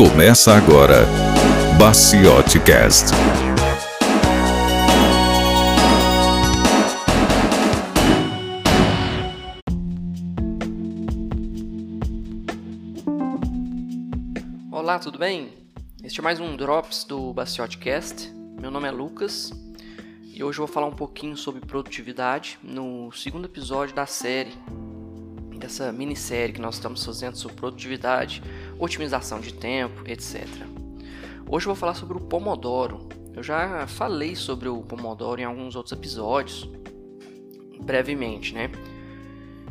Começa agora Baciote Cast. Olá, tudo bem? Este é mais um Drops do Baciote Cast. Meu nome é Lucas e hoje eu vou falar um pouquinho sobre produtividade no segundo episódio da série, dessa minissérie que nós estamos fazendo sobre produtividade, otimização de tempo, etc. Hoje eu vou falar sobre o Pomodoro. Eu já falei sobre o Pomodoro em alguns outros episódios, brevemente, né?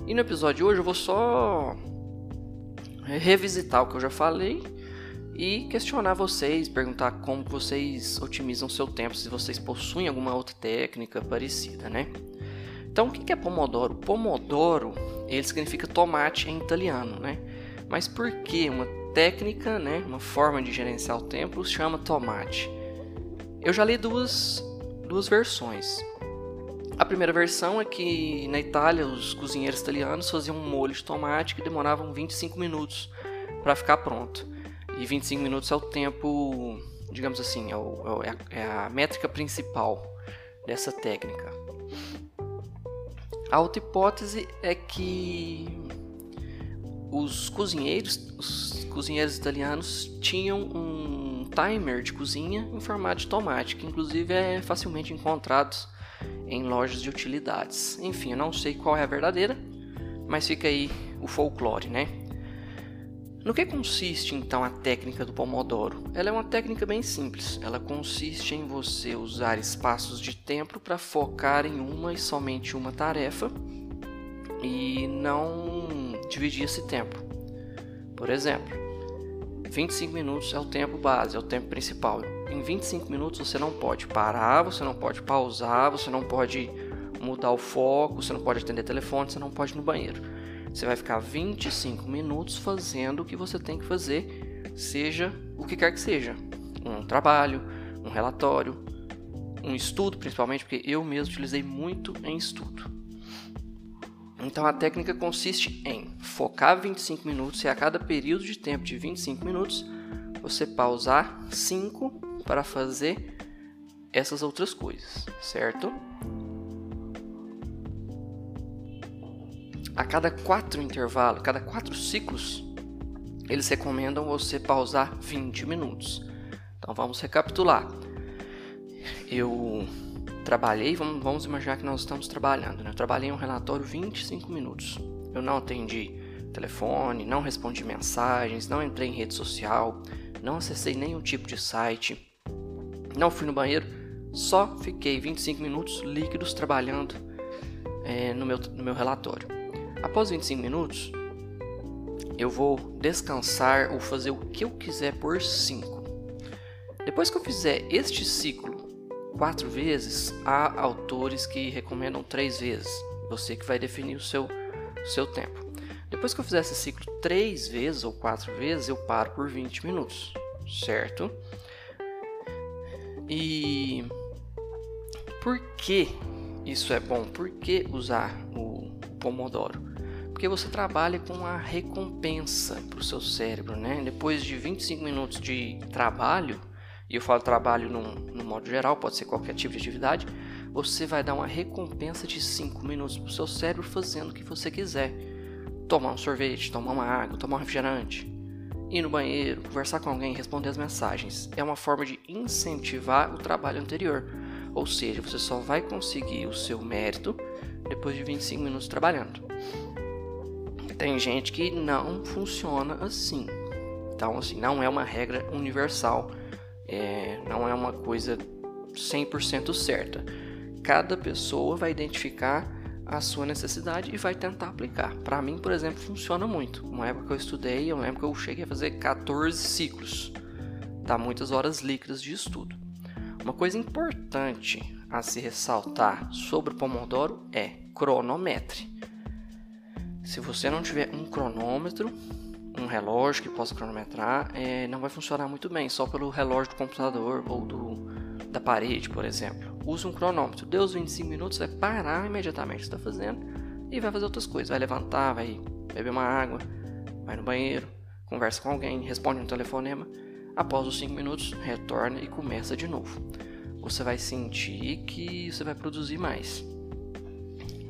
E no episódio de hoje eu vou só revisitar o que eu já falei e questionar vocês, perguntar como vocês otimizam seu tempo, se vocês possuem alguma outra técnica parecida, né? Então, o que é Pomodoro? Pomodoro, ele significa tomate em italiano, né? Mas por que uma técnica, né, uma forma de gerenciar o tempo chama tomate? Eu já li duas, duas versões. A primeira versão é que na Itália os cozinheiros italianos faziam um molho de tomate que demoravam 25 minutos para ficar pronto. E 25 minutos é o tempo, digamos assim, é, o, é, a, é a métrica principal dessa técnica. A outra hipótese é que os cozinheiros, os cozinheiros italianos tinham um timer de cozinha em formato de tomate, que inclusive é facilmente encontrado em lojas de utilidades. Enfim, eu não sei qual é a verdadeira, mas fica aí o folclore, né? No que consiste então a técnica do Pomodoro? Ela é uma técnica bem simples. Ela consiste em você usar espaços de tempo para focar em uma e somente uma tarefa e não dividir esse tempo. Por exemplo, 25 minutos é o tempo base, é o tempo principal. Em 25 minutos você não pode parar, você não pode pausar, você não pode mudar o foco, você não pode atender telefone, você não pode ir no banheiro. Você vai ficar 25 minutos fazendo o que você tem que fazer, seja o que quer que seja. Um trabalho, um relatório, um estudo, principalmente, porque eu mesmo utilizei muito em estudo. Então a técnica consiste em focar 25 minutos e a cada período de tempo de 25 minutos você pausar 5 para fazer essas outras coisas, certo? a cada quatro intervalos, cada quatro ciclos, eles recomendam você pausar 20 minutos. Então vamos recapitular. Eu trabalhei, vamos, vamos imaginar que nós estamos trabalhando, né? Eu trabalhei um relatório 25 minutos. Eu não atendi telefone, não respondi mensagens, não entrei em rede social, não acessei nenhum tipo de site, não fui no banheiro, só fiquei 25 minutos líquidos trabalhando é, no, meu, no meu relatório. Após 25 minutos, eu vou descansar ou fazer o que eu quiser por 5. Depois que eu fizer este ciclo quatro vezes, há autores que recomendam três vezes. Você que vai definir o seu, o seu tempo. Depois que eu fizer esse ciclo três vezes ou quatro vezes, eu paro por 20 minutos, certo? E por que isso é bom? Por que usar o Pomodoro? porque você trabalha com a recompensa para o seu cérebro, né? Depois de 25 minutos de trabalho, e eu falo trabalho no, modo geral, pode ser qualquer tipo de atividade, você vai dar uma recompensa de 5 minutos para o seu cérebro fazendo o que você quiser. Tomar um sorvete, tomar uma água, tomar um refrigerante, ir no banheiro, conversar com alguém, responder as mensagens. É uma forma de incentivar o trabalho anterior. Ou seja, você só vai conseguir o seu mérito depois de 25 minutos trabalhando. Tem gente que não funciona assim. Então, assim, não é uma regra universal. É, não é uma coisa 100% certa. Cada pessoa vai identificar a sua necessidade e vai tentar aplicar. Para mim, por exemplo, funciona muito. Uma época que eu estudei, eu lembro que eu cheguei a fazer 14 ciclos. Dá muitas horas líquidas de estudo. Uma coisa importante a se ressaltar sobre o Pomodoro é cronometre. Se você não tiver um cronômetro, um relógio que possa cronometrar, é, não vai funcionar muito bem, só pelo relógio do computador ou do, da parede, por exemplo. Use um cronômetro, deu os 25 minutos, vai parar imediatamente o que está fazendo e vai fazer outras coisas. Vai levantar, vai beber uma água, vai no banheiro, conversa com alguém, responde um telefonema. Após os 5 minutos, retorna e começa de novo. Você vai sentir que você vai produzir mais.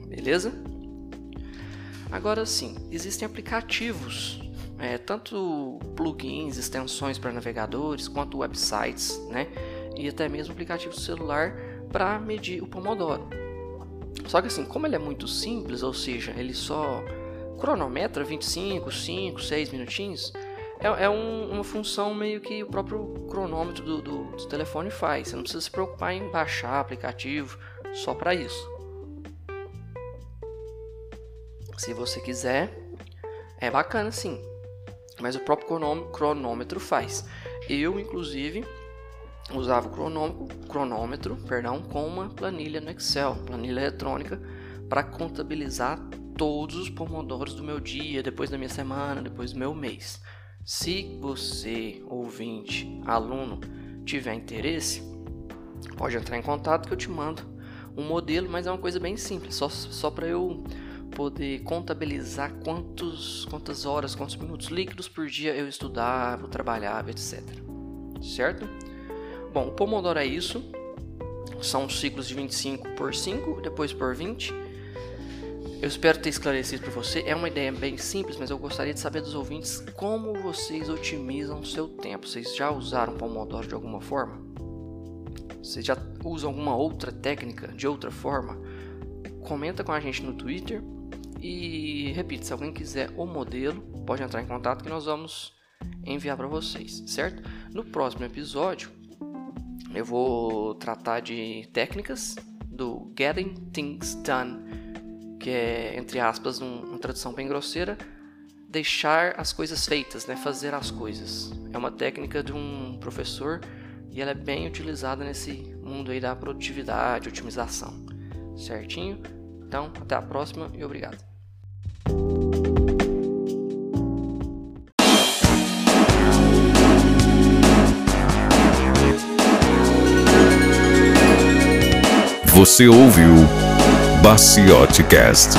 Beleza? Agora sim, existem aplicativos, é, tanto plugins, extensões para navegadores, quanto websites, né? E até mesmo aplicativos de celular para medir o Pomodoro. Só que assim, como ele é muito simples, ou seja, ele só cronometra 25, 5, 6 minutinhos, é, é um, uma função meio que o próprio cronômetro do, do, do telefone faz. Você não precisa se preocupar em baixar aplicativo só para isso. Se você quiser, é bacana sim, mas o próprio cronômetro faz. Eu, inclusive, usava o cronômetro, perdão, com uma planilha no Excel, planilha eletrônica, para contabilizar todos os pomodoros do meu dia, depois da minha semana, depois do meu mês. Se você, ouvinte, aluno, tiver interesse, pode entrar em contato que eu te mando um modelo, mas é uma coisa bem simples, só, só para eu poder contabilizar quantos, quantas horas, quantos minutos líquidos por dia eu estudava, trabalhava, etc. Certo? Bom, o Pomodoro é isso. São ciclos de 25 por 5, depois por 20. Eu espero ter esclarecido para você. É uma ideia bem simples, mas eu gostaria de saber dos ouvintes como vocês otimizam o seu tempo. Vocês já usaram Pomodoro de alguma forma? Vocês já usam alguma outra técnica de outra forma? Comenta com a gente no Twitter e repito, se alguém quiser o modelo, pode entrar em contato que nós vamos enviar para vocês, certo? No próximo episódio, eu vou tratar de técnicas do Getting Things Done, que é, entre aspas, um, uma tradução bem grosseira, deixar as coisas feitas, né? fazer as coisas. É uma técnica de um professor e ela é bem utilizada nesse mundo aí da produtividade, otimização. Certinho? Então, até a próxima e obrigado. Você ouviu Baciote Cast.